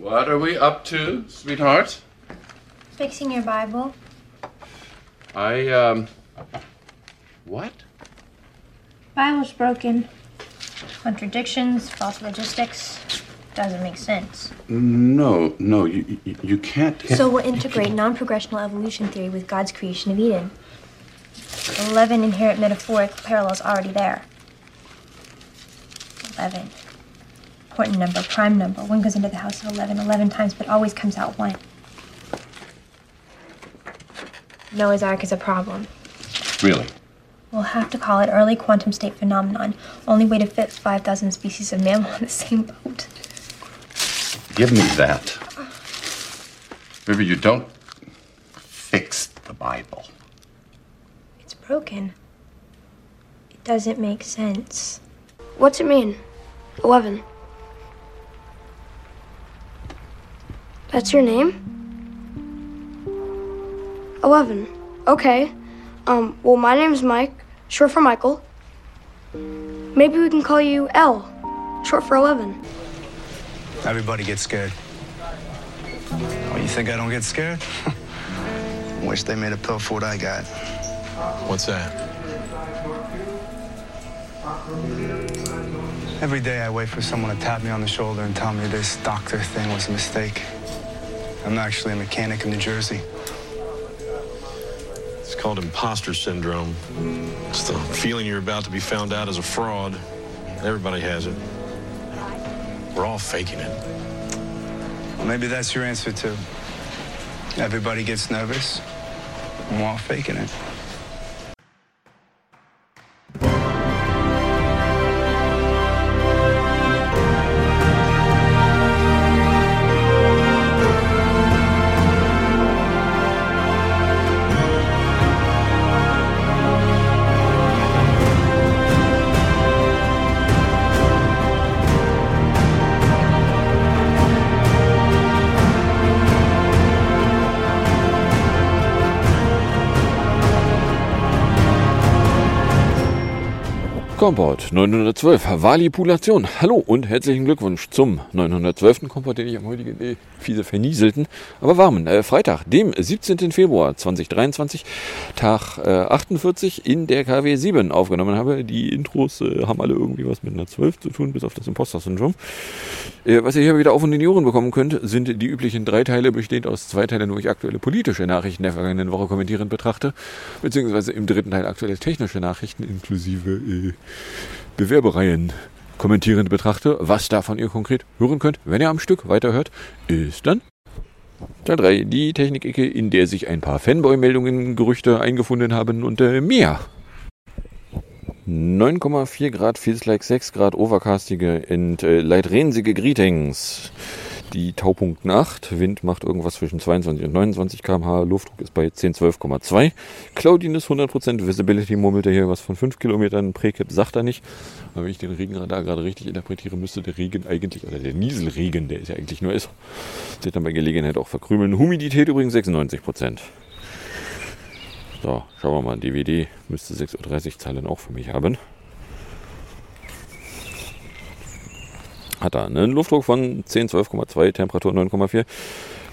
What are we up to, sweetheart? Fixing your Bible. I, um. What? Bible's broken. Contradictions, false logistics. Doesn't make sense. No, no, you, you, you can't. So we'll integrate non progressional evolution theory with God's creation of Eden. 11 inherent metaphoric parallels already there. 11. Important number, prime number. 1 goes into the house of 11 11 times, but always comes out 1. Noah's Ark is a problem. Really? We'll have to call it early quantum state phenomenon. Only way to fit 5,000 species of mammal on the same boat. Give me that. River, you don't fix the Bible. It's broken. It doesn't make sense. What's it mean? 11. That's your name? 11. Okay. Um, well, my name's Mike, short for Michael. Maybe we can call you L, short for 11. Everybody gets scared. Oh, you think I don't get scared? Wish they made a pill for what I got. What's that? Every day I wait for someone to tap me on the shoulder and tell me this doctor thing was a mistake. I'm actually a mechanic in New Jersey. It's called imposter syndrome. It's the feeling you're about to be found out as a fraud. Everybody has it. We're all faking it. Well, maybe that's your answer, too. Everybody gets nervous, and we're all faking it. Komport 912, Valipulation. Hallo und herzlichen Glückwunsch zum 912. Komport, den ich am heutigen äh, fiese vernieselten, aber warmen äh, Freitag, dem 17. Februar 2023, Tag äh, 48 in der KW 7 aufgenommen habe. Die Intros äh, haben alle irgendwie was mit einer 12 zu tun, bis auf das Imposter-Syndrom. Äh, was ihr hier wieder auf und in die Ohren bekommen könnt, sind die üblichen drei Teile, bestehend aus zwei Teilen, wo ich aktuelle politische Nachrichten der vergangenen Woche kommentierend betrachte, beziehungsweise im dritten Teil aktuelle technische Nachrichten inklusive äh, Bewerbereien kommentierend betrachte. Was davon ihr konkret hören könnt, wenn ihr am Stück weiterhört, ist dann Teil 3, die Technik-Ecke, in der sich ein paar Fanboy-Meldungen, Gerüchte eingefunden haben und äh, mehr. 9,4 Grad, feels like 6 Grad, overcastige und äh, leitrensige Greetings. Die Taupunkt 8, Wind macht irgendwas zwischen 22 und 29 km/h, Luftdruck ist bei 10, 12,2. Cloudiness 100%, Visibility murmelt er hier was von 5 Kilometern, Prekip sagt er nicht. Aber wenn ich den Regenradar gerade richtig interpretiere, müsste der Regen eigentlich, oder der Nieselregen, der ist ja eigentlich nur ist, sich dann bei Gelegenheit auch verkrümeln. Humidität übrigens 96%. So, schauen wir mal, DVD müsste 6.30 Uhr Zahlen auch für mich haben. Hat er einen Luftdruck von 10, 12,2, Temperatur 9,4,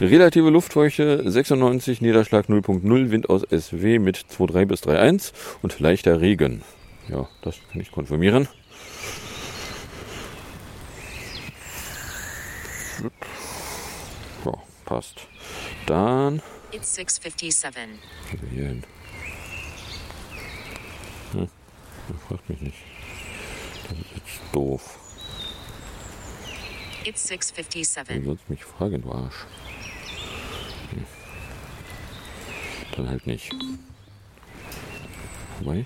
relative Luftfeuchte 96, Niederschlag 0,0, Wind aus SW mit 2,3 bis 3,1 und leichter Regen. Ja, das kann ich konfirmieren. Ja, passt. Dann. It's 657. Also hier hin. Hm, fragt mich nicht. Das ist jetzt doof. It's 657. Du sollst mich fragen, du Arsch. Hm. Dann halt nicht. Wobei.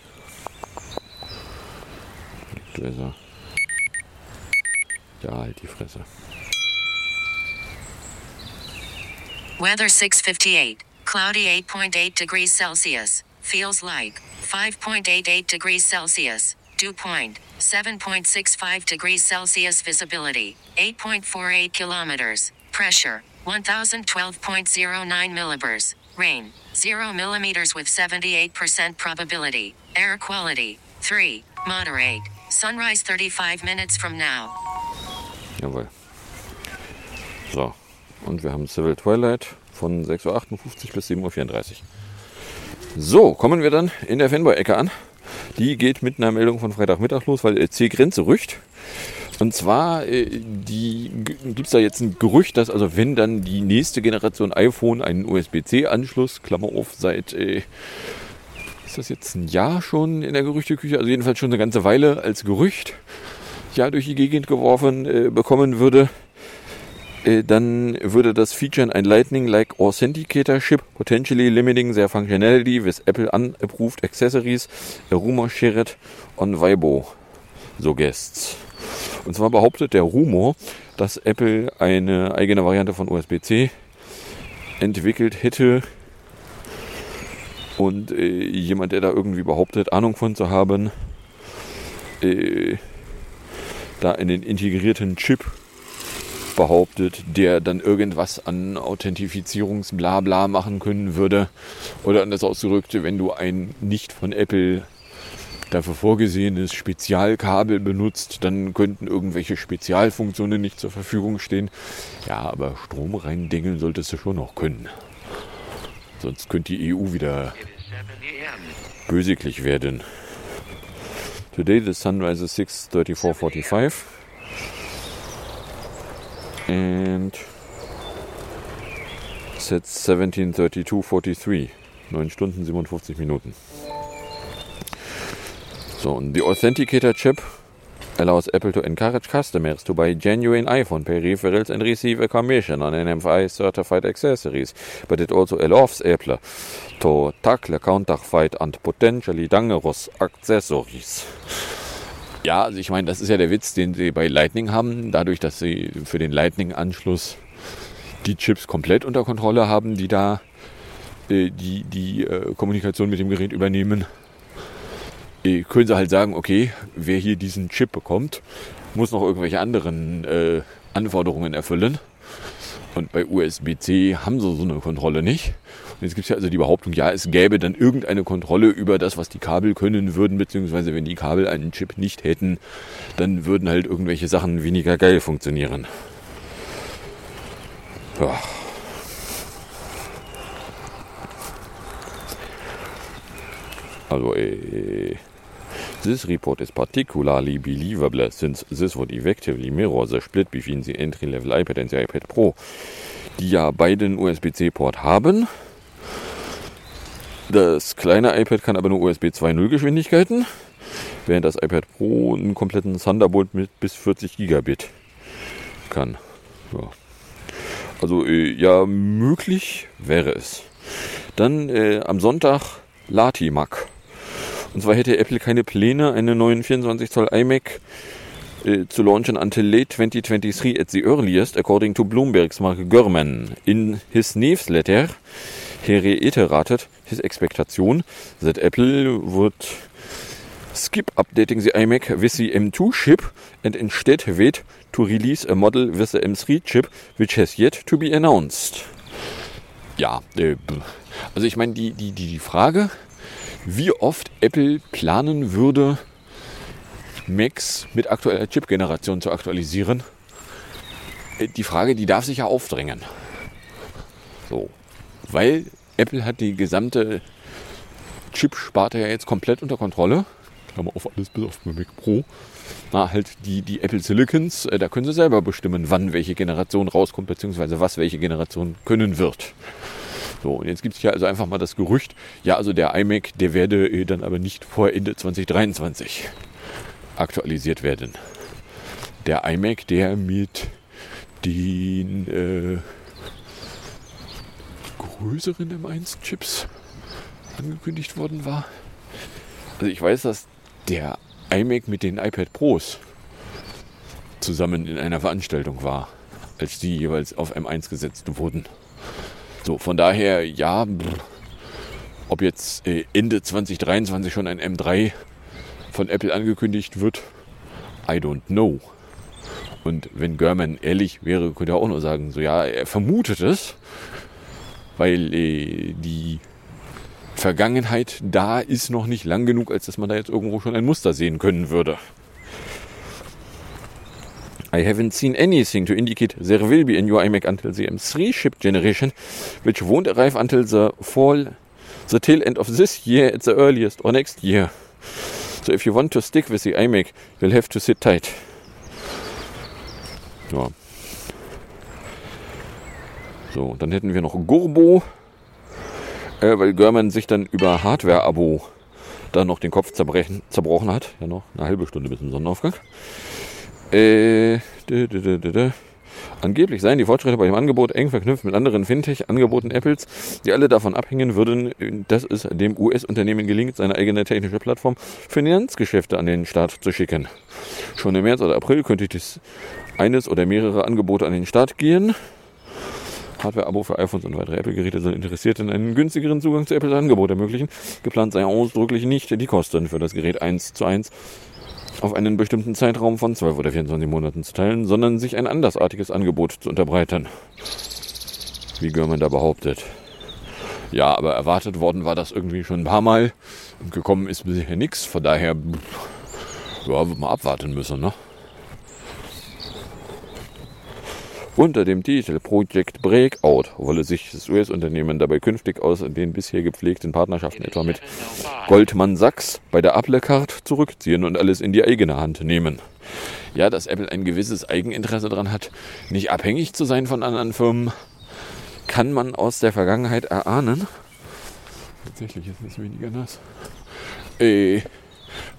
Du ist er. Ja, halt die Fresse. Weather 658. Cloudy 8.8 degrees Celsius. Feels like 5.88 degrees Celsius. Dew point 7.65 degrees Celsius. Visibility 8.48 kilometers. Pressure 1012.09 millibars. Rain 0 millimeters with 78% probability. Air quality 3. Moderate. Sunrise 35 minutes from now. Jawohl. So, Und wir haben Civil Twilight von 6.58 Uhr bis 7.34 Uhr. So, kommen wir dann in der Fanboy-Ecke an. Die geht mit einer Meldung von Freitagmittag los, weil C-Grenze rücht. Und zwar äh, gibt es da jetzt ein Gerücht, dass also wenn dann die nächste Generation iPhone einen USB-C-Anschluss, Klammer auf, seit, äh, ist das jetzt ein Jahr schon in der Gerüchteküche, also jedenfalls schon eine ganze Weile als Gerücht, ja durch die Gegend geworfen äh, bekommen würde, dann würde das featuren ein Lightning-like Authenticator Chip, potentially limiting their functionality with Apple unapproved accessories, a rumor shared on so guests. Und zwar behauptet der Rumor, dass Apple eine eigene Variante von USB-C entwickelt hätte und äh, jemand, der da irgendwie behauptet, Ahnung von zu haben, äh, da einen integrierten Chip behauptet, der dann irgendwas an Authentifizierungsblabla machen können würde. Oder anders ausgedrückt, wenn du ein nicht von Apple dafür vorgesehenes Spezialkabel benutzt, dann könnten irgendwelche Spezialfunktionen nicht zur Verfügung stehen. Ja, aber Strom reindengeln solltest du schon noch können. Sonst könnte die EU wieder bösiglich werden. Today the sun rises 6.34.45 and sets 17.32.43. 9 Stunden 57 Minuten. So, and the Authenticator chip allows Apple to encourage customers to buy genuine iPhone peripherals and receive a commission on NFI certified accessories, but it also allows Apple to tackle counterfeit and potentially dangerous accessories. Ja, also ich meine, das ist ja der Witz, den sie bei Lightning haben, dadurch, dass sie für den Lightning-Anschluss die Chips komplett unter Kontrolle haben, die da äh, die, die äh, Kommunikation mit dem Gerät übernehmen äh, können sie halt sagen, okay, wer hier diesen Chip bekommt, muss noch irgendwelche anderen äh, Anforderungen erfüllen. Und bei USB-C haben sie so eine Kontrolle nicht. Jetzt gibt es ja also die Behauptung, ja, es gäbe dann irgendeine Kontrolle über das, was die Kabel können würden, beziehungsweise wenn die Kabel einen Chip nicht hätten, dann würden halt irgendwelche Sachen weniger geil funktionieren. Ja. Also, äh, This report is particularly believable since this would effectively mirror the split between the entry-level iPad and the iPad Pro, die ja beide einen USB-C-Port haben. Das kleine iPad kann aber nur USB 2.0 Geschwindigkeiten, während das iPad Pro einen kompletten Thunderbolt mit bis 40 Gigabit kann. Ja. Also äh, ja, möglich wäre es. Dann äh, am Sonntag Latimac. Und zwar hätte Apple keine Pläne, einen neuen 24 Zoll iMac äh, zu launchen until late 2023 at the earliest, according to Bloomberg's Mark Gurman. In his newsletter, he reiterated his expectation that Apple would skip updating the iMac with the M2 chip and instead wait to release a model with the M3 chip, which has yet to be announced. Ja, äh, also ich meine, die, die, die Frage, wie oft Apple planen würde, Macs mit aktueller Chip-Generation zu aktualisieren. Äh, die Frage, die darf sich ja aufdrängen. So, weil Apple hat die gesamte Chip-Sparte ja jetzt komplett unter Kontrolle. Klammer auf alles bis auf Mac Pro. Na, halt die, die Apple Silicons, äh, da können sie selber bestimmen, wann welche Generation rauskommt, beziehungsweise was welche Generation können wird. So, und jetzt gibt es ja also einfach mal das Gerücht, ja, also der iMac, der werde äh, dann aber nicht vor Ende 2023 aktualisiert werden. Der iMac, der mit den äh, größeren M1-Chips angekündigt worden war. Also ich weiß, dass der iMac mit den iPad Pros zusammen in einer Veranstaltung war, als die jeweils auf M1 gesetzt wurden. So, von daher, ja, ob jetzt äh, Ende 2023 schon ein M3 von Apple angekündigt wird, I don't know. Und wenn German ehrlich wäre, könnte er auch nur sagen, so ja, er vermutet es, weil äh, die Vergangenheit da ist noch nicht lang genug, als dass man da jetzt irgendwo schon ein Muster sehen können würde. I haven't seen anything to indicate there will be a new iMac until the M3 chip generation, which won't arrive until the fall, the tail end of this year at the earliest or next year. So if you want to stick with the iMac, you'll have to sit tight. Ja. So, dann hätten wir noch Gurbo, äh, weil Görman sich dann über Hardware-Abo dann noch den Kopf zerbrechen, zerbrochen hat. Ja, noch eine halbe Stunde bis zum Sonnenaufgang. Äh, dü, dü, dü. Angeblich seien die Fortschritte bei dem Angebot eng verknüpft mit anderen Fintech-Angeboten Apples, die alle davon abhängen würden, dass es dem US-Unternehmen gelingt, seine eigene technische Plattform für Finanzgeschäfte an den Start zu schicken. Schon im März oder April könnte dies eines oder mehrere Angebote an den Start gehen. Hardware-Abo für iPhones und weitere Apple-Geräte sollen Interessierten einen günstigeren Zugang zu Apples Angebot ermöglichen. Geplant sei ausdrücklich nicht die Kosten für das Gerät 1 zu 1 auf einen bestimmten Zeitraum von 12 oder 24 Monaten zu teilen, sondern sich ein andersartiges Angebot zu unterbreiten. Wie Görman da behauptet. Ja, aber erwartet worden war das irgendwie schon ein paar Mal und gekommen ist bisher nichts. Von daher, ja, wird man abwarten müssen, ne? Unter dem Titel Project Breakout wolle sich das US-Unternehmen dabei künftig aus den bisher gepflegten Partnerschaften etwa mit Goldman Sachs bei der Apple Card zurückziehen und alles in die eigene Hand nehmen. Ja, dass Apple ein gewisses Eigeninteresse daran hat, nicht abhängig zu sein von anderen Firmen, kann man aus der Vergangenheit erahnen. Tatsächlich ist es weniger nass. Äh,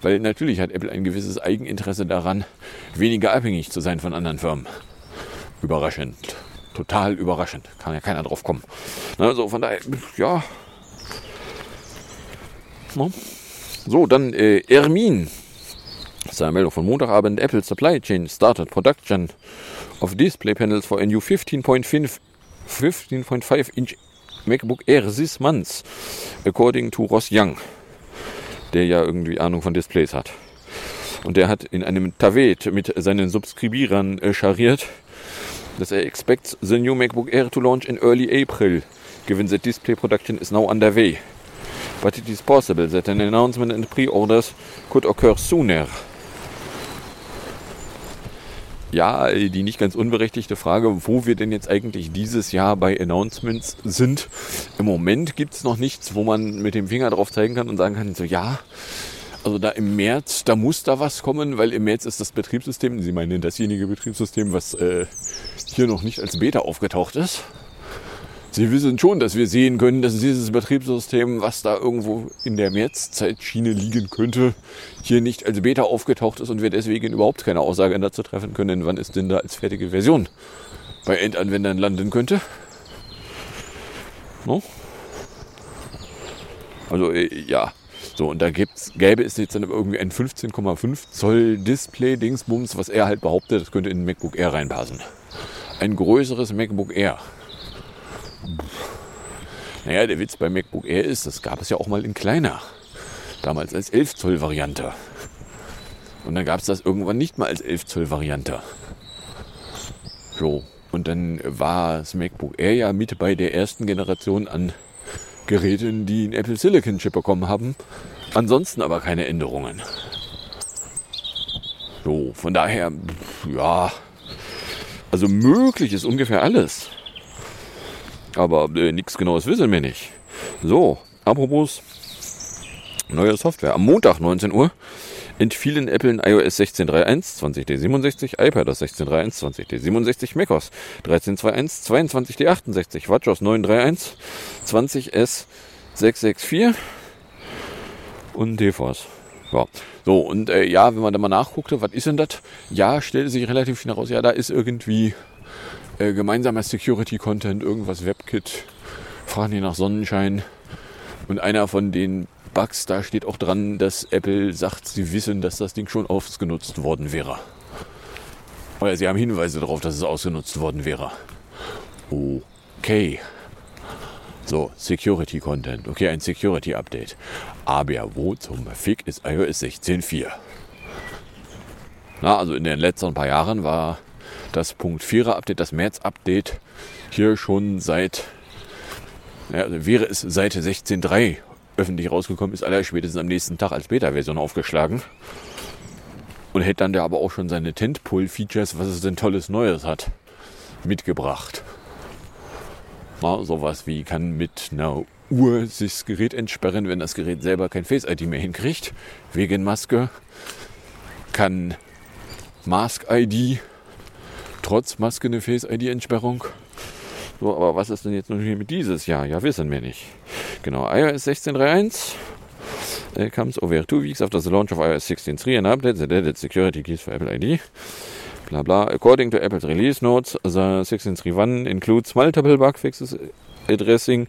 weil natürlich hat Apple ein gewisses Eigeninteresse daran, weniger abhängig zu sein von anderen Firmen. Überraschend. Total überraschend. Kann ja keiner drauf kommen. Also von daher, ja. So, dann äh, Ermin. Das ist eine Meldung von Montagabend. Apple Supply Chain started production of display panels for a new 15.5 15.5 inch MacBook Air this month, according to Ross Young, der ja irgendwie Ahnung von Displays hat. Und der hat in einem Tavet mit seinen Subskribierern äh, chariert, dass er expects the new MacBook Air to launch in early April, given that display production is now underway. But it is possible that an announcement and pre-orders could occur sooner. Ja, die nicht ganz unberechtigte Frage, wo wir denn jetzt eigentlich dieses Jahr bei Announcements sind. Im Moment gibt es noch nichts, wo man mit dem Finger drauf zeigen kann und sagen kann, so ja, also da im März, da muss da was kommen, weil im März ist das Betriebssystem, Sie meinen dasjenige Betriebssystem, was äh, hier noch nicht als Beta aufgetaucht ist. Sie wissen schon, dass wir sehen können, dass dieses Betriebssystem, was da irgendwo in der Märzzeitschiene liegen könnte, hier nicht als Beta aufgetaucht ist und wir deswegen überhaupt keine Aussage dazu treffen können, wann es denn da als fertige Version bei Endanwendern landen könnte. No? Also äh, ja, so und da gibt's, gäbe es jetzt dann irgendwie ein 15,5 Zoll Display Dingsbums, was er halt behauptet, das könnte in ein MacBook Air reinpassen. Ein größeres MacBook Air. Naja, der Witz bei MacBook Air ist, das gab es ja auch mal in kleiner. Damals als 11 Zoll Variante. Und dann gab es das irgendwann nicht mal als 11 Zoll Variante. So. Und dann war das MacBook Air ja mit bei der ersten Generation an Geräten, die einen Apple Silicon Chip bekommen haben. Ansonsten aber keine Änderungen. So, von daher, ja. Also möglich ist ungefähr alles. Aber äh, nichts Genaues wissen wir nicht. So, apropos neue Software. Am Montag 19 Uhr entfielen Apple in iOS 16.3.1, 20D67, iPadOS 16.3.1, 20D67, macOS 13.2.1, 22D68, WatchOS 9.3.1, 20S664 und DFOS. Ja. So, und äh, ja, wenn man da mal nachguckte, was ist denn das? Ja, stellte sich relativ schnell raus, ja, da ist irgendwie äh, gemeinsamer Security-Content, irgendwas WebKit, fragen die nach Sonnenschein. Und einer von den Bugs, da steht auch dran, dass Apple sagt, sie wissen, dass das Ding schon ausgenutzt worden wäre. Oder sie haben Hinweise darauf, dass es ausgenutzt worden wäre. Okay. So, Security Content. Okay, ein Security Update. Aber wo zum Fick ist iOS 16.4? Na, also in den letzten paar Jahren war das Punkt 4er Update, das März Update, hier schon seit, ja, wäre es seit 16.3 öffentlich rausgekommen ist, aller spätestens am nächsten Tag als Beta-Version aufgeschlagen. Und hätte dann der aber auch schon seine Tentpole-Features, was es denn tolles Neues hat, mitgebracht. Na, sowas wie kann mit einer Uhr sich das Gerät entsperren, wenn das Gerät selber kein Face ID mehr hinkriegt, wegen Maske. Kann Mask ID trotz Maske eine Face ID Entsperrung. So, aber was ist denn jetzt hier mit dieses Jahr? Ja, wissen wir nicht. Genau, iOS 16.3.1 uh, comes over two weeks after the launch of iOS 16.3 and updates the added security keys for Apple ID. Blah blah. According to Apple's release notes, the 16.3.1 includes multiple bug fixes addressing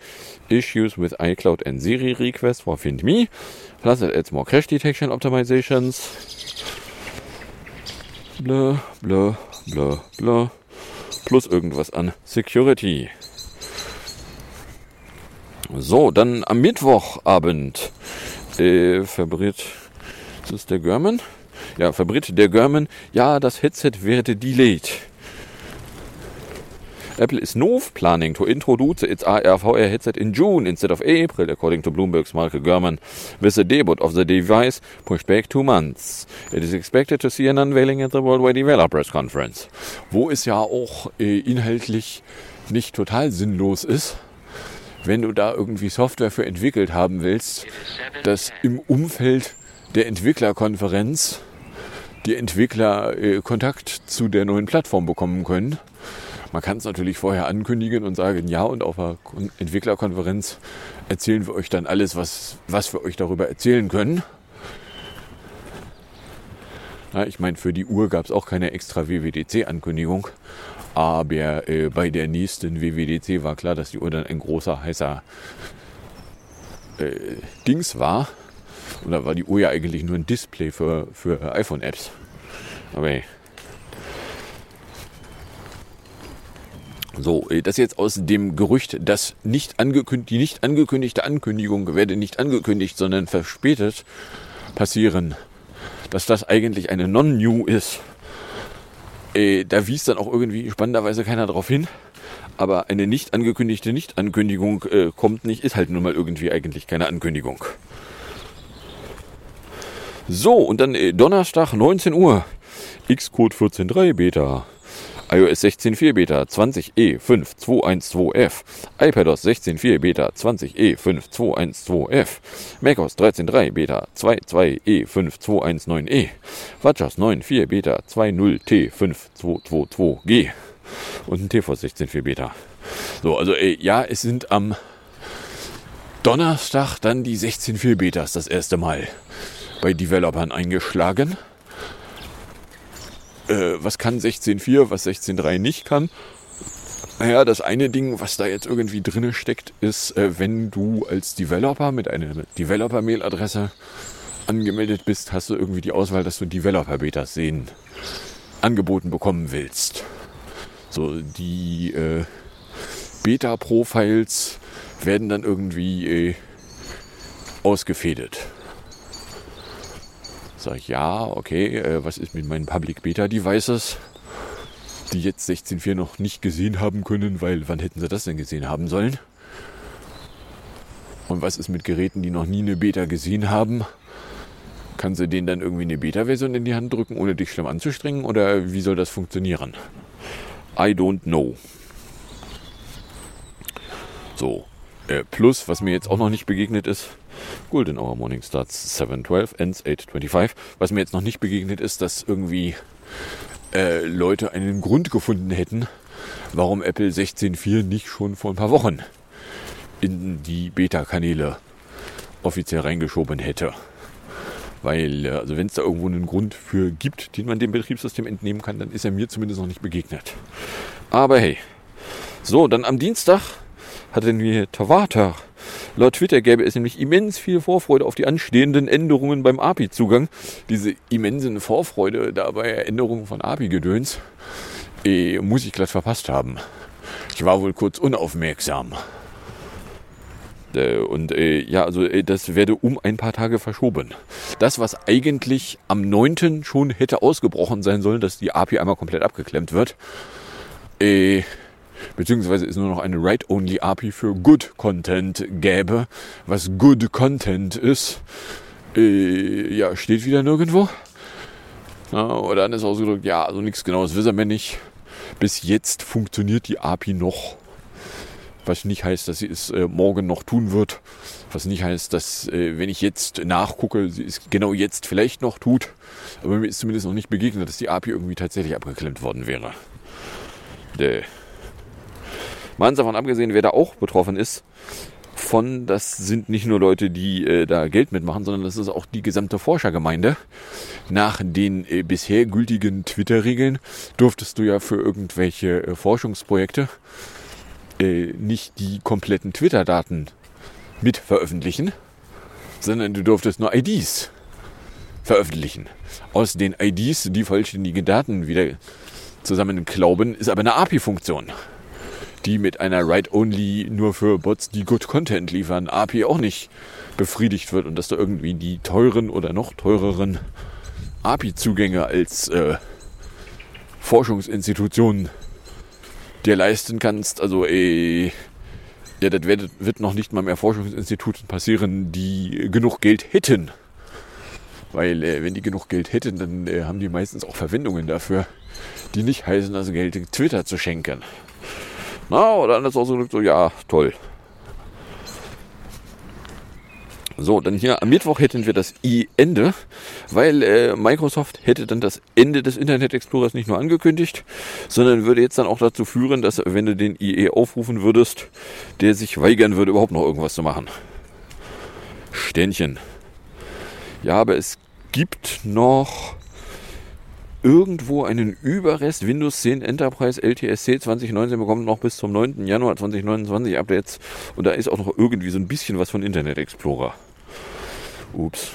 issues with iCloud and Siri requests for FindMe. Plus it adds more crash detection optimizations. Blah, blah, blah, blah. Plus irgendwas an Security. So, dann am Mittwochabend äh. Ist das der German? Ja, verbritt der German. Ja, das Headset werde delayed. Apple is not planning to introduce its AR/VR headset in June instead of April, according to Bloomberg's Mark Gurman, with the debut of the device pushed back two months. It is expected to see an unveiling at the Worldwide Developers Conference, wo es ja auch äh, inhaltlich nicht total sinnlos ist, wenn du da irgendwie Software für entwickelt haben willst, dass im Umfeld der Entwicklerkonferenz die Entwickler äh, Kontakt zu der neuen Plattform bekommen können. Man kann es natürlich vorher ankündigen und sagen, ja, und auf der Kon- Entwicklerkonferenz erzählen wir euch dann alles, was, was wir euch darüber erzählen können. Ja, ich meine, für die Uhr gab es auch keine extra WWDC-Ankündigung. Aber äh, bei der nächsten WWDC war klar, dass die Uhr dann ein großer, heißer äh, Dings war. Und da war die Uhr ja eigentlich nur ein Display für, für iPhone-Apps. Aber hey. So, äh, das jetzt aus dem Gerücht, dass nicht angekündigt, die nicht angekündigte Ankündigung werde nicht angekündigt, sondern verspätet passieren, dass das eigentlich eine Non-New ist. Äh, da wies dann auch irgendwie spannenderweise keiner drauf hin. Aber eine nicht angekündigte Nicht-Ankündigung äh, kommt nicht, ist halt nun mal irgendwie eigentlich keine Ankündigung. So, und dann äh, Donnerstag 19 Uhr. Xcode 14.3 Beta. iOS 16.4 Beta 20E5212F. iPadOS 16.4 Beta 20E5212F. macOS 13.3 Beta 22E5219E. WatchOS 9.4 Beta 20T5222G. Und ein tvOS 16.4 Beta. So, also äh, ja, es sind am Donnerstag dann die 16.4 Betas das erste Mal bei Developern eingeschlagen. Äh, was kann 16.4, was 16.3 nicht kann? Naja, das eine Ding, was da jetzt irgendwie drinne steckt, ist, äh, wenn du als Developer mit einer Developer-Mail-Adresse angemeldet bist, hast du irgendwie die Auswahl, dass du Developer-Betas sehen, angeboten bekommen willst. So, die äh, Beta-Profiles werden dann irgendwie äh, ausgefädelt. Sag ich, ja, okay, äh, was ist mit meinen Public Beta Devices, die jetzt 16.4 noch nicht gesehen haben können, weil wann hätten sie das denn gesehen haben sollen? Und was ist mit Geräten, die noch nie eine Beta gesehen haben? Kann sie denen dann irgendwie eine Beta-Version in die Hand drücken, ohne dich schlimm anzustrengen? Oder wie soll das funktionieren? I don't know. So, äh, plus, was mir jetzt auch noch nicht begegnet ist, Golden Hour Morning starts 7.12, ends 8.25. Was mir jetzt noch nicht begegnet ist, dass irgendwie äh, Leute einen Grund gefunden hätten, warum Apple 16.4 nicht schon vor ein paar Wochen in die Beta-Kanäle offiziell reingeschoben hätte. Weil, äh, also wenn es da irgendwo einen Grund für gibt, den man dem Betriebssystem entnehmen kann, dann ist er mir zumindest noch nicht begegnet. Aber hey. So, dann am Dienstag hatten wir Tawata. Laut Twitter gäbe es nämlich immens viel Vorfreude auf die anstehenden Änderungen beim API-Zugang. Diese immensen Vorfreude da bei Änderungen von API-Gedöns äh, muss ich glatt verpasst haben. Ich war wohl kurz unaufmerksam. Äh, und äh, ja, also äh, das werde um ein paar Tage verschoben. Das, was eigentlich am 9. schon hätte ausgebrochen sein sollen, dass die API einmal komplett abgeklemmt wird, äh, beziehungsweise es nur noch eine Write-Only API für Good Content gäbe. Was Good Content ist, äh, ja, steht wieder nirgendwo. Ja, oder dann ist ausgedrückt, ja, also nichts genaues wissen wir nicht. Bis jetzt funktioniert die API noch. Was nicht heißt, dass sie es äh, morgen noch tun wird. Was nicht heißt, dass, äh, wenn ich jetzt nachgucke, sie es genau jetzt vielleicht noch tut. Aber mir ist zumindest noch nicht begegnet, dass die API irgendwie tatsächlich abgeklemmt worden wäre. Däh. Mal davon abgesehen, wer da auch betroffen ist, von, das sind nicht nur Leute, die äh, da Geld mitmachen, sondern das ist auch die gesamte Forschergemeinde. Nach den äh, bisher gültigen Twitter-Regeln durftest du ja für irgendwelche äh, Forschungsprojekte äh, nicht die kompletten Twitter-Daten mit veröffentlichen, sondern du durftest nur IDs veröffentlichen. Aus den IDs die vollständige Daten wieder zusammenklauben, ist aber eine API-Funktion die mit einer Write-Only nur für Bots, die Good Content liefern, API auch nicht befriedigt wird und dass du irgendwie die teuren oder noch teureren API-Zugänge als äh, Forschungsinstitution dir leisten kannst. Also äh, ja, das wird, wird noch nicht mal mehr Forschungsinstituten passieren, die genug Geld hätten. Weil äh, wenn die genug Geld hätten, dann äh, haben die meistens auch Verwendungen dafür, die nicht heißen, das Geld Twitter zu schenken. Na, oder anders ausgedrückt, so, ja, toll. So, dann hier am Mittwoch hätten wir das I-Ende, weil äh, Microsoft hätte dann das Ende des Internet Explorers nicht nur angekündigt, sondern würde jetzt dann auch dazu führen, dass wenn du den IE aufrufen würdest, der sich weigern würde, überhaupt noch irgendwas zu machen. Ständchen. Ja, aber es gibt noch irgendwo einen Überrest Windows 10 Enterprise LTSC 2019 bekommt noch bis zum 9. Januar 2029 Updates und da ist auch noch irgendwie so ein bisschen was von Internet Explorer. Ups.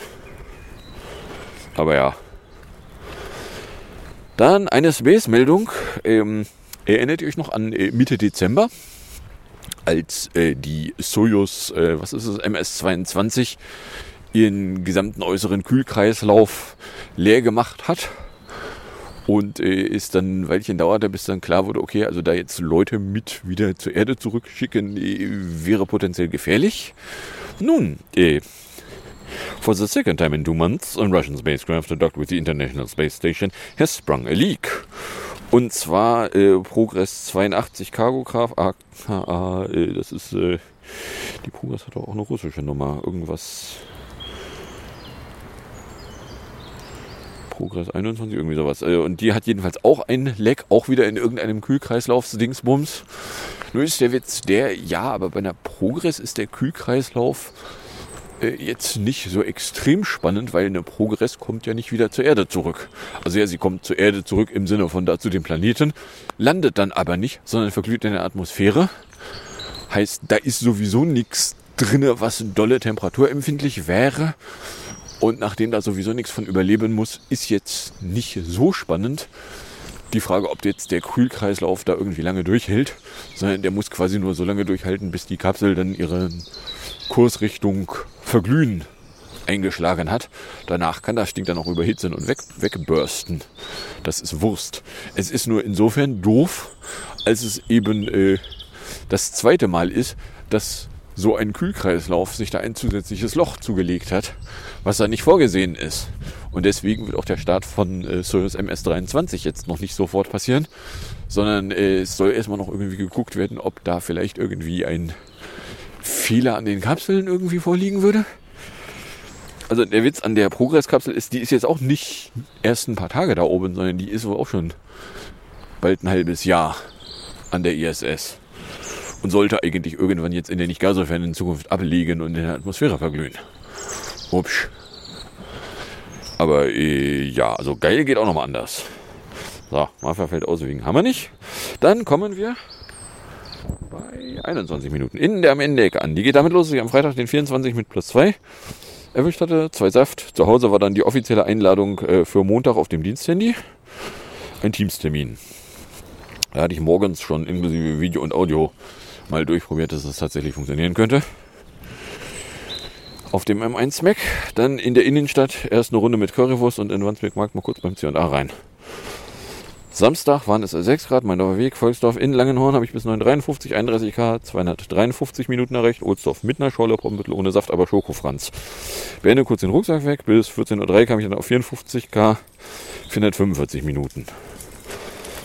Aber ja. Dann eine Space-Meldung. Ähm, erinnert ihr euch noch an äh, Mitte Dezember, als äh, die Soyuz, äh, was ist es, MS-22, ihren gesamten äußeren Kühlkreislauf leer gemacht hat? Und äh, ist dann ein Weilchen dauerte, bis dann klar wurde, okay, also da jetzt Leute mit wieder zur Erde zurückschicken, äh, wäre potenziell gefährlich. Nun, äh, For the second time in two months, a Russian spacecraft docked with the International Space Station has sprung a leak. Und zwar äh, Progress 82 Cargo Craft, AKA, äh, das ist, äh, die Progress hat auch eine russische Nummer, irgendwas Progress 21, irgendwie sowas. Äh, Und die hat jedenfalls auch ein Leck, auch wieder in irgendeinem Kühlkreislauf-Dingsbums. Nur ist der Witz der, ja, aber bei einer Progress ist der Kühlkreislauf äh, jetzt nicht so extrem spannend, weil eine Progress kommt ja nicht wieder zur Erde zurück. Also ja, sie kommt zur Erde zurück im Sinne von da zu dem Planeten, landet dann aber nicht, sondern verglüht in der Atmosphäre. Heißt, da ist sowieso nichts drinne, was dolle temperaturempfindlich wäre. Und nachdem da sowieso nichts von überleben muss, ist jetzt nicht so spannend. Die Frage, ob jetzt der Kühlkreislauf da irgendwie lange durchhält, sondern der muss quasi nur so lange durchhalten, bis die Kapsel dann ihre Kursrichtung Verglühen eingeschlagen hat. Danach kann das Ding dann auch überhitzen und weg, wegbürsten. Das ist Wurst. Es ist nur insofern doof, als es eben äh, das zweite Mal ist, dass so ein Kühlkreislauf sich da ein zusätzliches Loch zugelegt hat, was da nicht vorgesehen ist. Und deswegen wird auch der Start von äh, Soyuz MS-23 jetzt noch nicht sofort passieren, sondern äh, es soll erstmal noch irgendwie geguckt werden, ob da vielleicht irgendwie ein Fehler an den Kapseln irgendwie vorliegen würde. Also der Witz an der Progress-Kapsel ist, die ist jetzt auch nicht erst ein paar Tage da oben, sondern die ist wohl auch schon bald ein halbes Jahr an der ISS und sollte eigentlich irgendwann jetzt in der nicht gar so fernen Zukunft ablegen und in der Atmosphäre verglühen. Upsch. Aber äh, ja, also geil geht auch nochmal anders. So, Mafia fällt aus wegen wir nicht. Dann kommen wir bei 21 Minuten in der am Ende an. Die geht damit los, dass ich am Freitag den 24 mit plus 2 erwischt hatte. Zwei Saft. Zu Hause war dann die offizielle Einladung äh, für Montag auf dem Diensthandy. Ein Teamstermin. Da hatte ich morgens schon inklusive Video und Audio mal durchprobiert, dass es tatsächlich funktionieren könnte. Auf dem M1 Mac, dann in der Innenstadt erst eine Runde mit Currywurst und in Wandsbek Markt mal kurz beim C&A rein. Samstag waren es 6 Grad, mein Weg, Volksdorf in Langenhorn habe ich bis 953, 31 K, 253 Minuten erreicht, Ohlsdorf mit einer Scholle, Pommittel ohne Saft, aber Schokofranz. Beende kurz den Rucksack weg, bis 14.03 Uhr kam ich dann auf 54 K, 445 Minuten.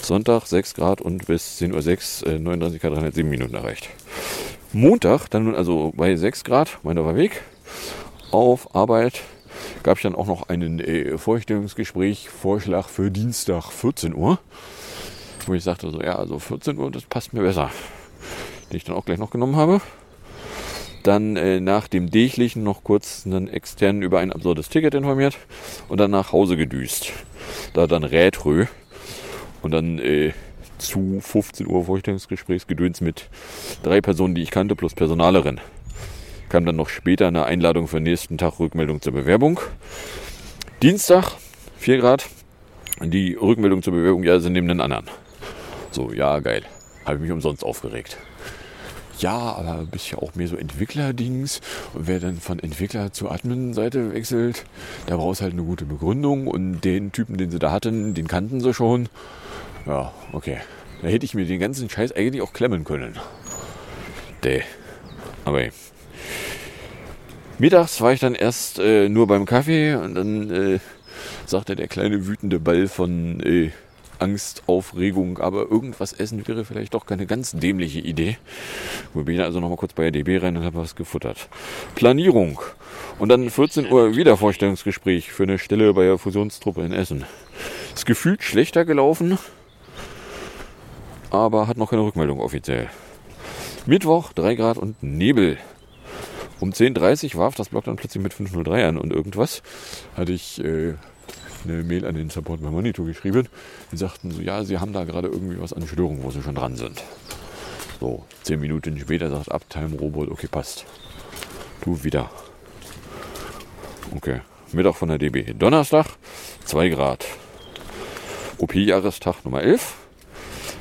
Sonntag 6 Grad und bis 10.06 Uhr äh, 39 K, 307 Minuten erreicht. Montag, dann nun also bei 6 Grad, mein Weg, auf Arbeit, gab es dann auch noch einen äh, Vorstellungsgespräch, Vorschlag für Dienstag 14 Uhr, wo ich sagte so, ja, also 14 Uhr, das passt mir besser. Den ich dann auch gleich noch genommen habe. Dann äh, nach dem Dächlichen noch kurz einen externen über ein absurdes Ticket informiert und dann nach Hause gedüst. Da dann Rätrö und dann äh, zu 15 Uhr Vorstellungsgesprächsgedöns mit drei Personen, die ich kannte, plus Personalerin kam dann noch später eine Einladung für den nächsten Tag Rückmeldung zur Bewerbung. Dienstag, 4 Grad. Die Rückmeldung zur Bewerbung, ja, sind neben den anderen. So, ja, geil. Habe ich mich umsonst aufgeregt. Ja, aber bist ja auch mehr so Entwicklerdings. Und wer dann von Entwickler zur Admin-Seite wechselt, da brauchst halt eine gute Begründung. Und den Typen, den sie da hatten, den kannten sie schon. Ja, okay. Da hätte ich mir den ganzen Scheiß eigentlich auch klemmen können. Däh. Aber Mittags war ich dann erst äh, nur beim Kaffee und dann äh, sagte der kleine wütende Ball von äh, Angst, Aufregung, aber irgendwas essen wäre vielleicht doch keine ganz dämliche Idee. Wir bin also nochmal kurz bei der DB rein und habe was gefuttert. Planierung. Und dann 14 Uhr wieder Vorstellungsgespräch für eine Stelle bei der Fusionstruppe in Essen. Ist gefühlt schlechter gelaufen, aber hat noch keine Rückmeldung offiziell. Mittwoch 3 Grad und Nebel. Um 10.30 Uhr warf das Blog dann plötzlich mit 503 an und irgendwas. Hatte ich äh, eine Mail an den Support bei Monitor geschrieben. Die sagten so, ja, sie haben da gerade irgendwie was an Störungen, wo sie schon dran sind. So, 10 Minuten später sagt Uptime Robot, okay, passt. Du wieder. Okay, Mittag von der DB. Donnerstag, 2 Grad. OP-Jahrestag Nummer 11.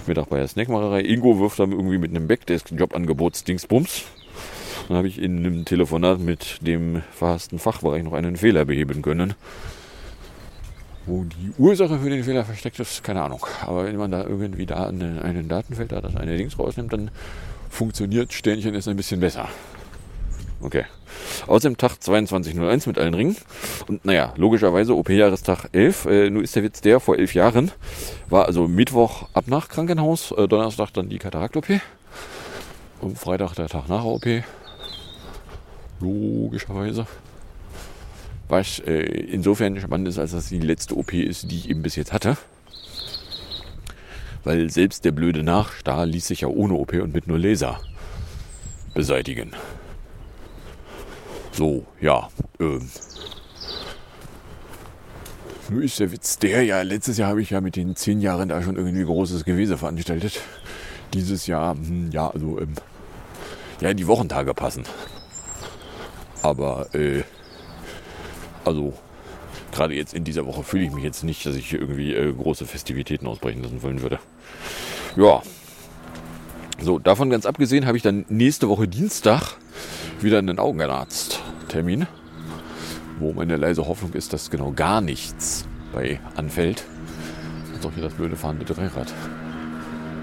Mittag bei der Snackmacherei. Ingo wirft dann irgendwie mit einem Backdesk-Jobangebots-Dingsbums. Dann habe ich in einem Telefonat mit dem verhassten Fachbereich noch einen Fehler beheben können. Wo die Ursache für den Fehler versteckt ist, keine Ahnung. Aber wenn man da irgendwie da eine, einen Datenfilter, das eine Dings rausnimmt, dann funktioniert Sternchen ist ein bisschen besser. Okay. Außerdem Tag 2201 mit allen Ringen. Und naja, logischerweise OP-Jahrestag 11. Äh, nur ist der Witz der, vor elf Jahren war also Mittwoch ab nach Krankenhaus, äh, Donnerstag dann die Katarakt-OP. Und Freitag der Tag nach OP. Logischerweise. Was äh, insofern spannend ist, als das die letzte OP ist, die ich eben bis jetzt hatte. Weil selbst der blöde Nachstar ließ sich ja ohne OP und mit nur Laser beseitigen. So, ja. Ähm. Nur ist der Witz der, ja, letztes Jahr habe ich ja mit den zehn Jahren da schon irgendwie großes Gewese veranstaltet. Dieses Jahr, hm, ja, also, ähm, ja, die Wochentage passen. Aber äh, also gerade jetzt in dieser Woche fühle ich mich jetzt nicht, dass ich irgendwie äh, große Festivitäten ausbrechen lassen wollen würde. Ja. So, davon ganz abgesehen habe ich dann nächste Woche Dienstag wieder einen Augenarzttermin, wo meine leise Hoffnung ist, dass genau gar nichts bei anfällt. Jetzt auch hier das blöde fahrende Dreirad.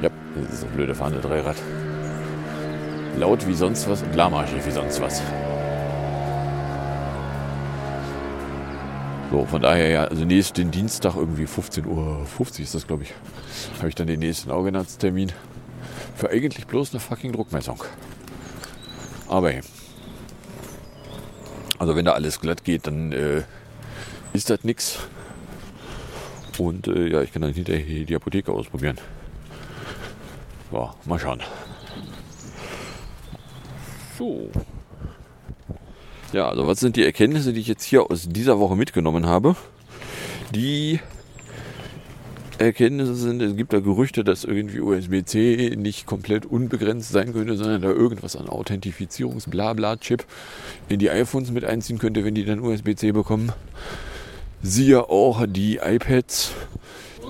Ja, das ist das blöde fahrende Dreirad. Laut wie sonst was und lahmarschig wie sonst was. So, von daher ja, also nächsten Dienstag irgendwie 15.50 Uhr 50 ist das, glaube ich, habe ich dann den nächsten Augenarzttermin für eigentlich bloß eine fucking Druckmessung. Aber hey. Also wenn da alles glatt geht, dann äh, ist das nichts. Und äh, ja, ich kann dann hinterher die Apotheke ausprobieren. Ja, mal schauen. So. Ja, also was sind die Erkenntnisse, die ich jetzt hier aus dieser Woche mitgenommen habe? Die Erkenntnisse sind, es gibt da Gerüchte, dass irgendwie USB-C nicht komplett unbegrenzt sein könnte, sondern da irgendwas an Authentifizierungs-Blabla-Chip in die iPhones mit einziehen könnte, wenn die dann USB-C bekommen. Siehe auch die iPads,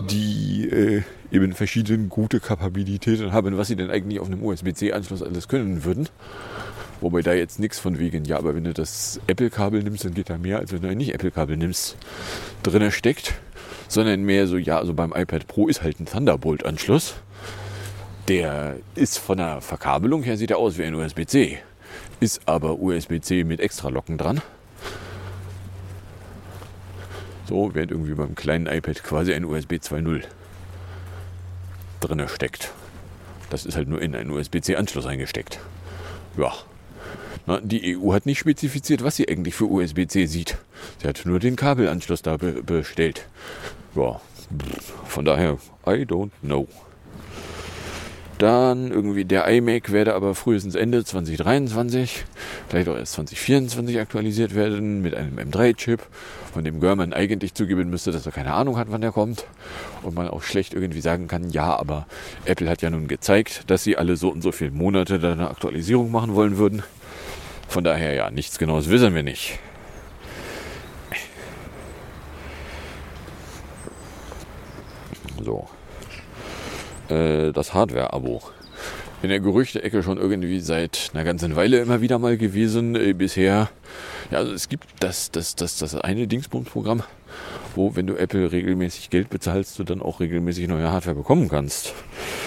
die äh, eben verschiedene gute Kapabilitäten haben, was sie denn eigentlich auf einem USB-C-Anschluss alles können würden. Wobei da jetzt nichts von wegen, ja, aber wenn du das Apple-Kabel nimmst, dann geht da mehr, als wenn du ein nicht Apple-Kabel nimmst, drin steckt. Sondern mehr so, ja, also beim iPad Pro ist halt ein Thunderbolt-Anschluss. Der ist von der Verkabelung her, sieht er aus wie ein USB-C. Ist aber USB-C mit extra Locken dran. So, während irgendwie beim kleinen iPad quasi ein USB 2.0 drinne steckt. Das ist halt nur in einen USB-C-Anschluss eingesteckt. Ja. Na, die EU hat nicht spezifiziert, was sie eigentlich für USB-C sieht. Sie hat nur den Kabelanschluss da be bestellt. Ja. Von daher, I don't know. Dann irgendwie der iMac werde aber frühestens Ende 2023, vielleicht auch erst 2024 aktualisiert werden mit einem M3-Chip, von dem German eigentlich zugeben müsste, dass er keine Ahnung hat, wann der kommt. Und man auch schlecht irgendwie sagen kann, ja, aber Apple hat ja nun gezeigt, dass sie alle so und so viele Monate da eine Aktualisierung machen wollen würden. Von daher ja, nichts Genaues wissen wir nicht. So. Äh, das Hardware-Abo. In der Gerüchte-Ecke schon irgendwie seit einer ganzen Weile immer wieder mal gewesen. Äh, bisher, ja, also es gibt das, das, das, das eine Dingsbums-Programm, wo, wenn du Apple regelmäßig Geld bezahlst, du dann auch regelmäßig neue Hardware bekommen kannst.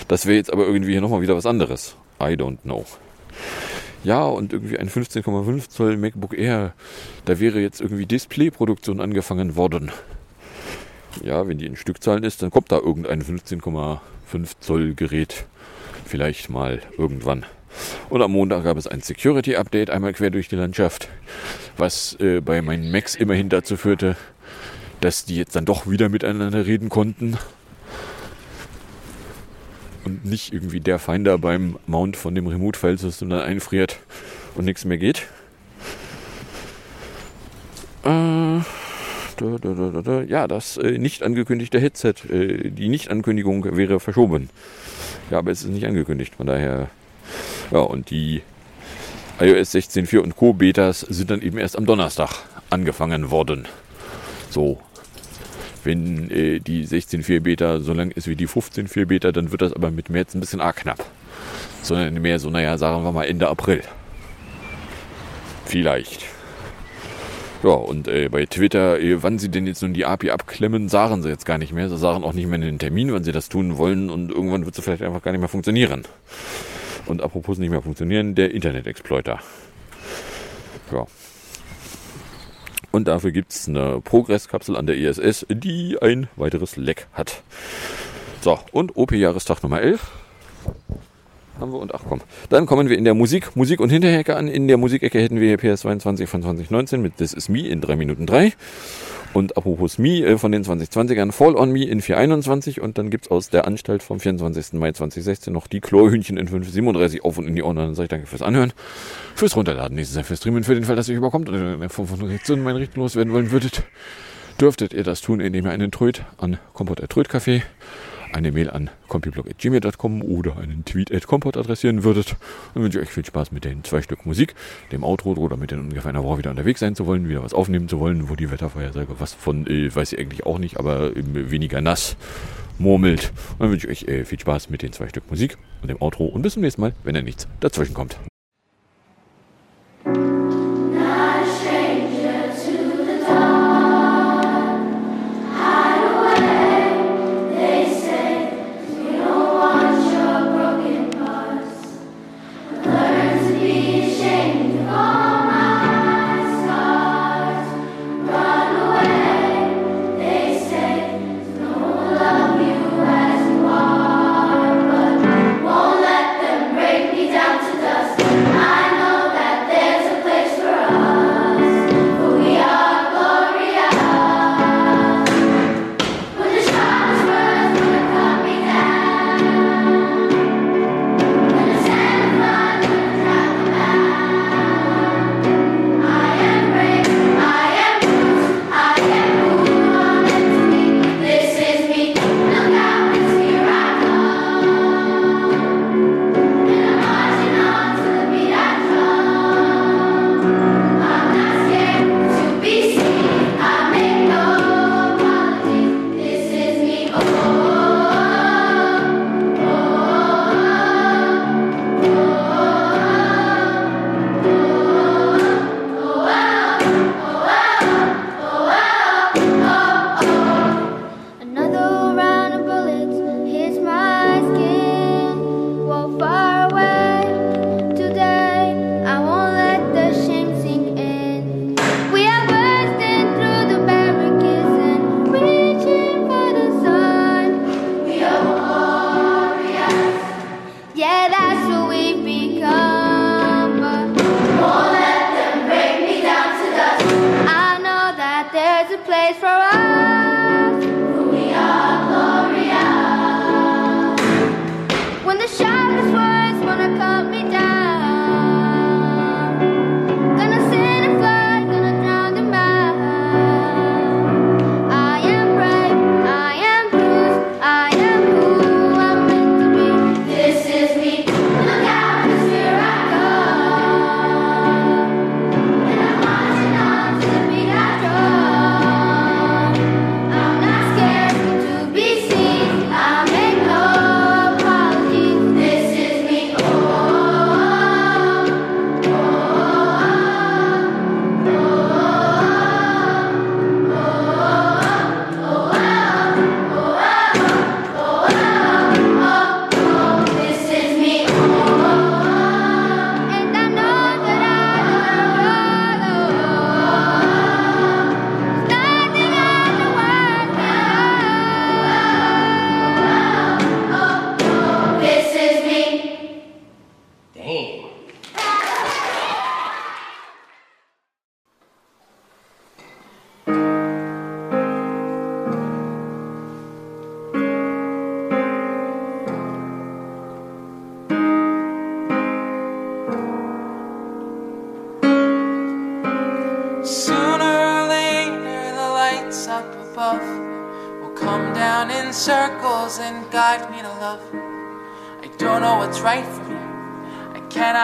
Das wäre jetzt aber irgendwie hier nochmal wieder was anderes. I don't know. Ja, und irgendwie ein 15,5 Zoll MacBook Air, da wäre jetzt irgendwie Displayproduktion angefangen worden. Ja, wenn die in Stückzahlen ist, dann kommt da irgendein 15,5 Zoll Gerät. Vielleicht mal irgendwann. Und am Montag gab es ein Security-Update, einmal quer durch die Landschaft, was äh, bei meinen Macs immerhin dazu führte, dass die jetzt dann doch wieder miteinander reden konnten. Und nicht irgendwie der Finder beim Mount von dem Remote-File-System dann einfriert und nichts mehr geht. Äh, ja, das äh, nicht angekündigte Headset, äh, die Nicht-Ankündigung wäre verschoben. Ja, aber es ist nicht angekündigt, von daher. Ja, und die iOS 16.4 und Co. Betas sind dann eben erst am Donnerstag angefangen worden. So. Wenn äh, die 16.4 Beta so lang ist wie die 15.4 Beta, dann wird das aber mit März ein bisschen arg knapp. Sondern mehr so, naja, sagen wir mal Ende April. Vielleicht. Ja, und äh, bei Twitter, äh, wann sie denn jetzt nun die API abklemmen, sagen sie jetzt gar nicht mehr. Sie sagen auch nicht mehr den Termin, wann sie das tun wollen und irgendwann wird sie vielleicht einfach gar nicht mehr funktionieren. Und apropos nicht mehr funktionieren, der Internet-Exploiter. Ja. Und dafür gibt es eine Progress-Kapsel an der ISS, die ein weiteres Leck hat. So, und OP-Jahrestag Nummer 11 haben wir und ach komm. Dann kommen wir in der Musik, Musik und Hinterhecke an. In der Musikecke hätten wir hier PS22 von 2019 mit This Is Me in 3 Minuten 3. Und apropos Me äh, von den 2020ern Fall on Me in 421 und dann gibt's aus der Anstalt vom 24. Mai 2016 noch die Chlorhühnchen in 537 auf und in die Ohren. Dann sage ich danke fürs Anhören, fürs Runterladen, nächstes Jahr fürs Streamen, für den Fall, dass ihr überkommt oder eine Form von Reaktionen meinen Richten loswerden wollen würdet, dürftet ihr das tun, indem ihr einen Tröd an Kompott Trödcafé eine Mail an compublog.gmail.com oder einen Tweet at compot adressieren würdet. Dann wünsche ich euch viel Spaß mit den zwei Stück Musik, dem Outro oder mit den ungefähr einer Woche wieder unterwegs sein zu wollen, wieder was aufnehmen zu wollen, wo die Wettervorhersage was von, äh, weiß ich eigentlich auch nicht, aber weniger nass murmelt. Dann wünsche ich euch äh, viel Spaß mit den zwei Stück Musik und dem Outro und bis zum nächsten Mal, wenn da nichts dazwischen kommt.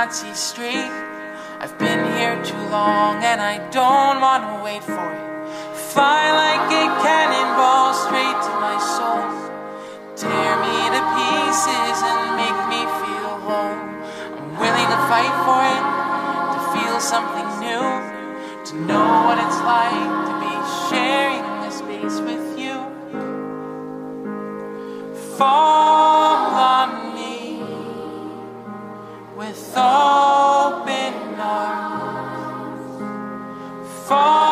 Nazi street. I've been here too long and I don't want to wait for it. Fly like a cannonball straight to my soul. Tear me to pieces and make me feel whole. I'm willing to fight for it, to feel something new, to know what it's like to be sharing this space with you. Fall with open arms. Fall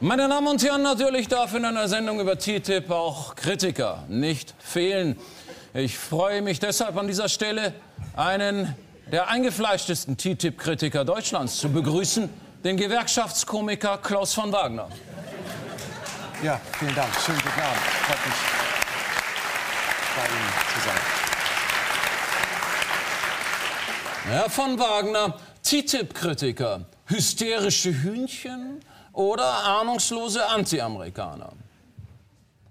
Meine Damen und Herren, natürlich darf in einer Sendung über TTIP auch Kritiker nicht fehlen. Ich freue mich deshalb an dieser Stelle, einen der eingefleischtesten TTIP-Kritiker Deutschlands zu begrüßen, den Gewerkschaftskomiker Klaus von Wagner. Ja, vielen Dank. Schönen guten Abend. Freut mich, bei Ihnen zu sein. Herr von Wagner, TTIP-Kritiker, hysterische Hühnchen oder ahnungslose Anti-Amerikaner?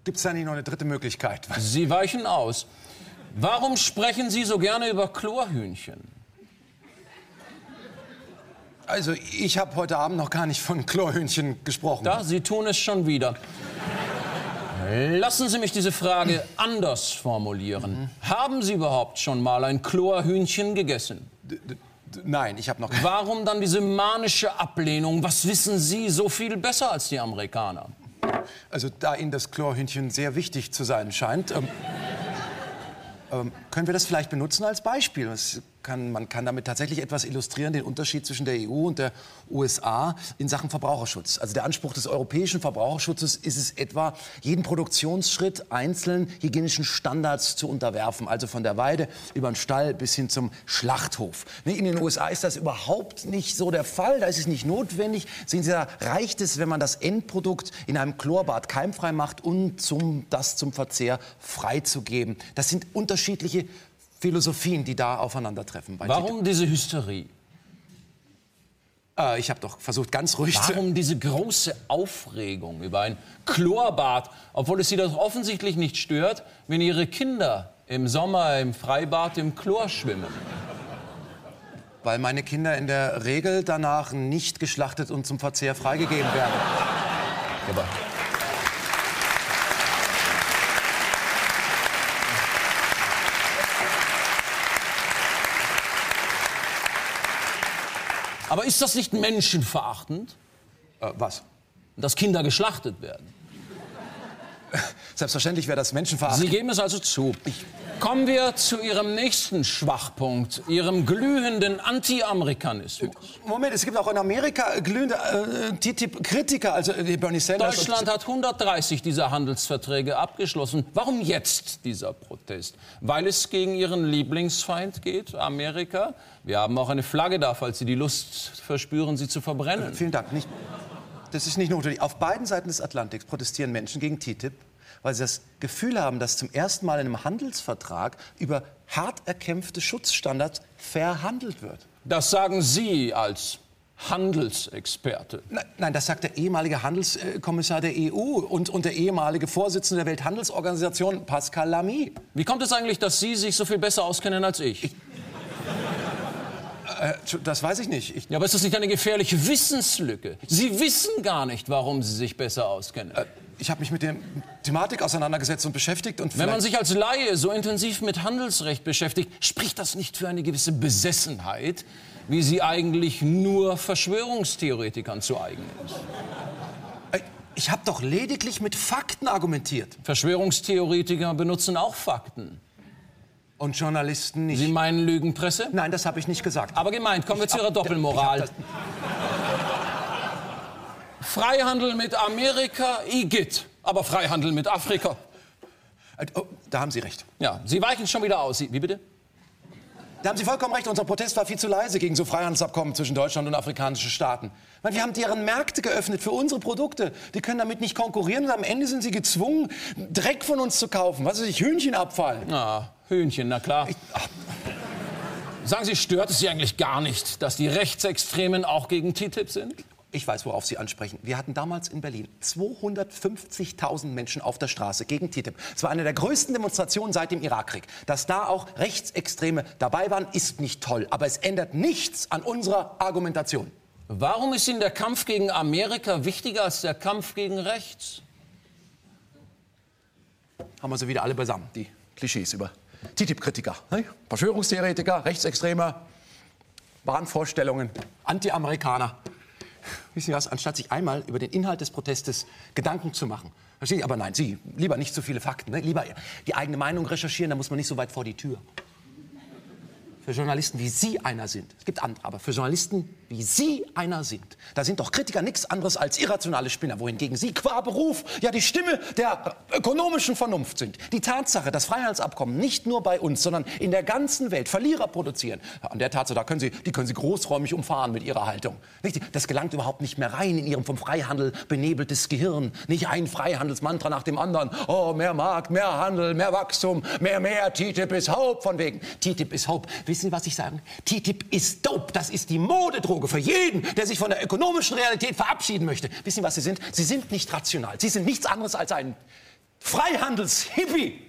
Gibt es da nicht noch eine dritte Möglichkeit? Sie weichen aus. Warum sprechen Sie so gerne über Chlorhühnchen? Also, ich habe heute Abend noch gar nicht von Chlorhühnchen gesprochen. Da, Sie tun es schon wieder. Lassen Sie mich diese Frage anders formulieren. Haben Sie überhaupt schon mal ein Chlorhühnchen gegessen? Nein, ich habe noch. Warum dann diese manische Ablehnung? Was wissen Sie so viel besser als die Amerikaner? Also, da Ihnen das Chlorhühnchen sehr wichtig zu sein scheint, ähm, ähm, können wir das vielleicht benutzen als Beispiel? Es kann, man kann damit tatsächlich etwas illustrieren, den Unterschied zwischen der EU und der USA in Sachen Verbraucherschutz. Also der Anspruch des europäischen Verbraucherschutzes ist es etwa, jeden Produktionsschritt einzeln hygienischen Standards zu unterwerfen. Also von der Weide über den Stall bis hin zum Schlachthof. In den USA ist das überhaupt nicht so der Fall. Da ist es nicht notwendig. Sehen Sie, da reicht es, wenn man das Endprodukt in einem Chlorbad keimfrei macht und zum, das zum Verzehr freizugeben. Das sind unterschiedliche Philosophien, die da aufeinandertreffen. Warum diese Hysterie? Äh, ich habe doch versucht, ganz ruhig zu... Warum diese große Aufregung über ein Chlorbad, obwohl es Sie doch offensichtlich nicht stört, wenn Ihre Kinder im Sommer im Freibad im Chlor schwimmen? Weil meine Kinder in der Regel danach nicht geschlachtet und zum Verzehr freigegeben werden. Aber Aber ist das nicht menschenverachtend? Äh, was? Dass Kinder geschlachtet werden. Selbstverständlich wäre das menschenverachtend. Sie geben es also zu. Kommen wir zu Ihrem nächsten Schwachpunkt, Ihrem glühenden Anti-Amerikanismus. Moment, es gibt auch in Amerika glühende äh, TTIP-Kritiker, also äh, Bernie Sanders. Deutschland hat 130 dieser Handelsverträge abgeschlossen. Warum jetzt dieser Protest? Weil es gegen Ihren Lieblingsfeind geht, Amerika? Wir haben auch eine Flagge da, falls Sie die Lust verspüren, sie zu verbrennen. Vielen Dank. Nicht, das ist nicht notwendig. Auf beiden Seiten des Atlantiks protestieren Menschen gegen TTIP, weil sie das Gefühl haben, dass zum ersten Mal in einem Handelsvertrag über hart erkämpfte Schutzstandards verhandelt wird. Das sagen Sie als Handelsexperte. Nein, nein, das sagt der ehemalige Handelskommissar der EU und, und der ehemalige Vorsitzende der Welthandelsorganisation, Pascal Lamy. Wie kommt es eigentlich, dass Sie sich so viel besser auskennen als ich? Äh, das weiß ich nicht. Ich, ja, aber ist das nicht eine gefährliche Wissenslücke? Sie wissen gar nicht, warum Sie sich besser auskennen. Äh, ich habe mich mit der Thematik auseinandergesetzt und beschäftigt. Und Wenn man sich als Laie so intensiv mit Handelsrecht beschäftigt, spricht das nicht für eine gewisse Besessenheit, wie sie eigentlich nur Verschwörungstheoretikern zu eigen ist. Äh, Ich habe doch lediglich mit Fakten argumentiert. Verschwörungstheoretiker benutzen auch Fakten. Und Journalisten nicht. Sie meinen Lügenpresse? Nein, das habe ich nicht gesagt. Aber gemeint, kommen wir zu Ihrer Doppelmoral. Freihandel mit Amerika, igitt. Aber Freihandel mit Afrika. das- Oh, da haben Sie recht. Ja, Sie weichen schon wieder aus. Sie, wie bitte? Da haben Sie vollkommen recht. Unser Protest war viel zu leise gegen so Freihandelsabkommen zwischen Deutschland und afrikanischen Staaten. Weil wir haben deren Märkte geöffnet für unsere Produkte. Die können damit nicht konkurrieren und am Ende sind sie gezwungen, Dreck von uns zu kaufen. Was weiß ich, Hühnchenabfall. Ah, Hühnchen, na klar. Sagen Sie, stört es Sie eigentlich gar nicht, dass die Rechtsextremen auch gegen TTIP sind? Ich weiß, worauf Sie ansprechen. Wir hatten damals in Berlin 250.000 Menschen auf der Straße gegen TTIP. Es war eine der größten Demonstrationen seit dem Irakkrieg. Dass da auch Rechtsextreme dabei waren, ist nicht toll. Aber es ändert nichts an unserer Argumentation. Warum ist Ihnen der Kampf gegen Amerika wichtiger als der Kampf gegen rechts? Haben wir sie wieder alle beisammen, die Klischees über TTIP-Kritiker, ne? Verschwörungstheoretiker, Rechtsextreme, Wahnvorstellungen, Anti-Amerikaner. Wissen Sie was, anstatt sich einmal über den Inhalt des Protestes Gedanken zu machen. Verstehen Sie? Aber nein, Sie, lieber nicht zu viele Fakten. Ne? Lieber die eigene Meinung recherchieren, da muss man nicht so weit vor die Tür. Für Journalisten wie Sie einer sind, es gibt andere, aber für Journalisten wie Sie einer sind, da sind doch Kritiker nichts anderes als irrationale Spinner, wohingegen Sie qua Beruf ja die Stimme der ökonomischen Vernunft sind. Die Tatsache, dass Freihandelsabkommen nicht nur bei uns, sondern in der ganzen Welt Verlierer produzieren, an der Tatsache, da können Sie, die können Sie großräumig umfahren mit Ihrer Haltung. Das gelangt überhaupt nicht mehr rein in Ihrem vom Freihandel benebeltes Gehirn. Nicht ein Freihandelsmantra nach dem anderen. Oh, mehr Markt, mehr Handel, mehr Wachstum, mehr, mehr. TTIP ist Hope von wegen. TTIP ist. Wissen wissen, was ich sagen. TTIP ist dope. Das ist die Modedroge für jeden, der sich von der ökonomischen Realität verabschieden möchte. Wissen Sie, was Sie sind? Sie sind nicht rational. Sie sind nichts anderes als ein Freihandelshippie.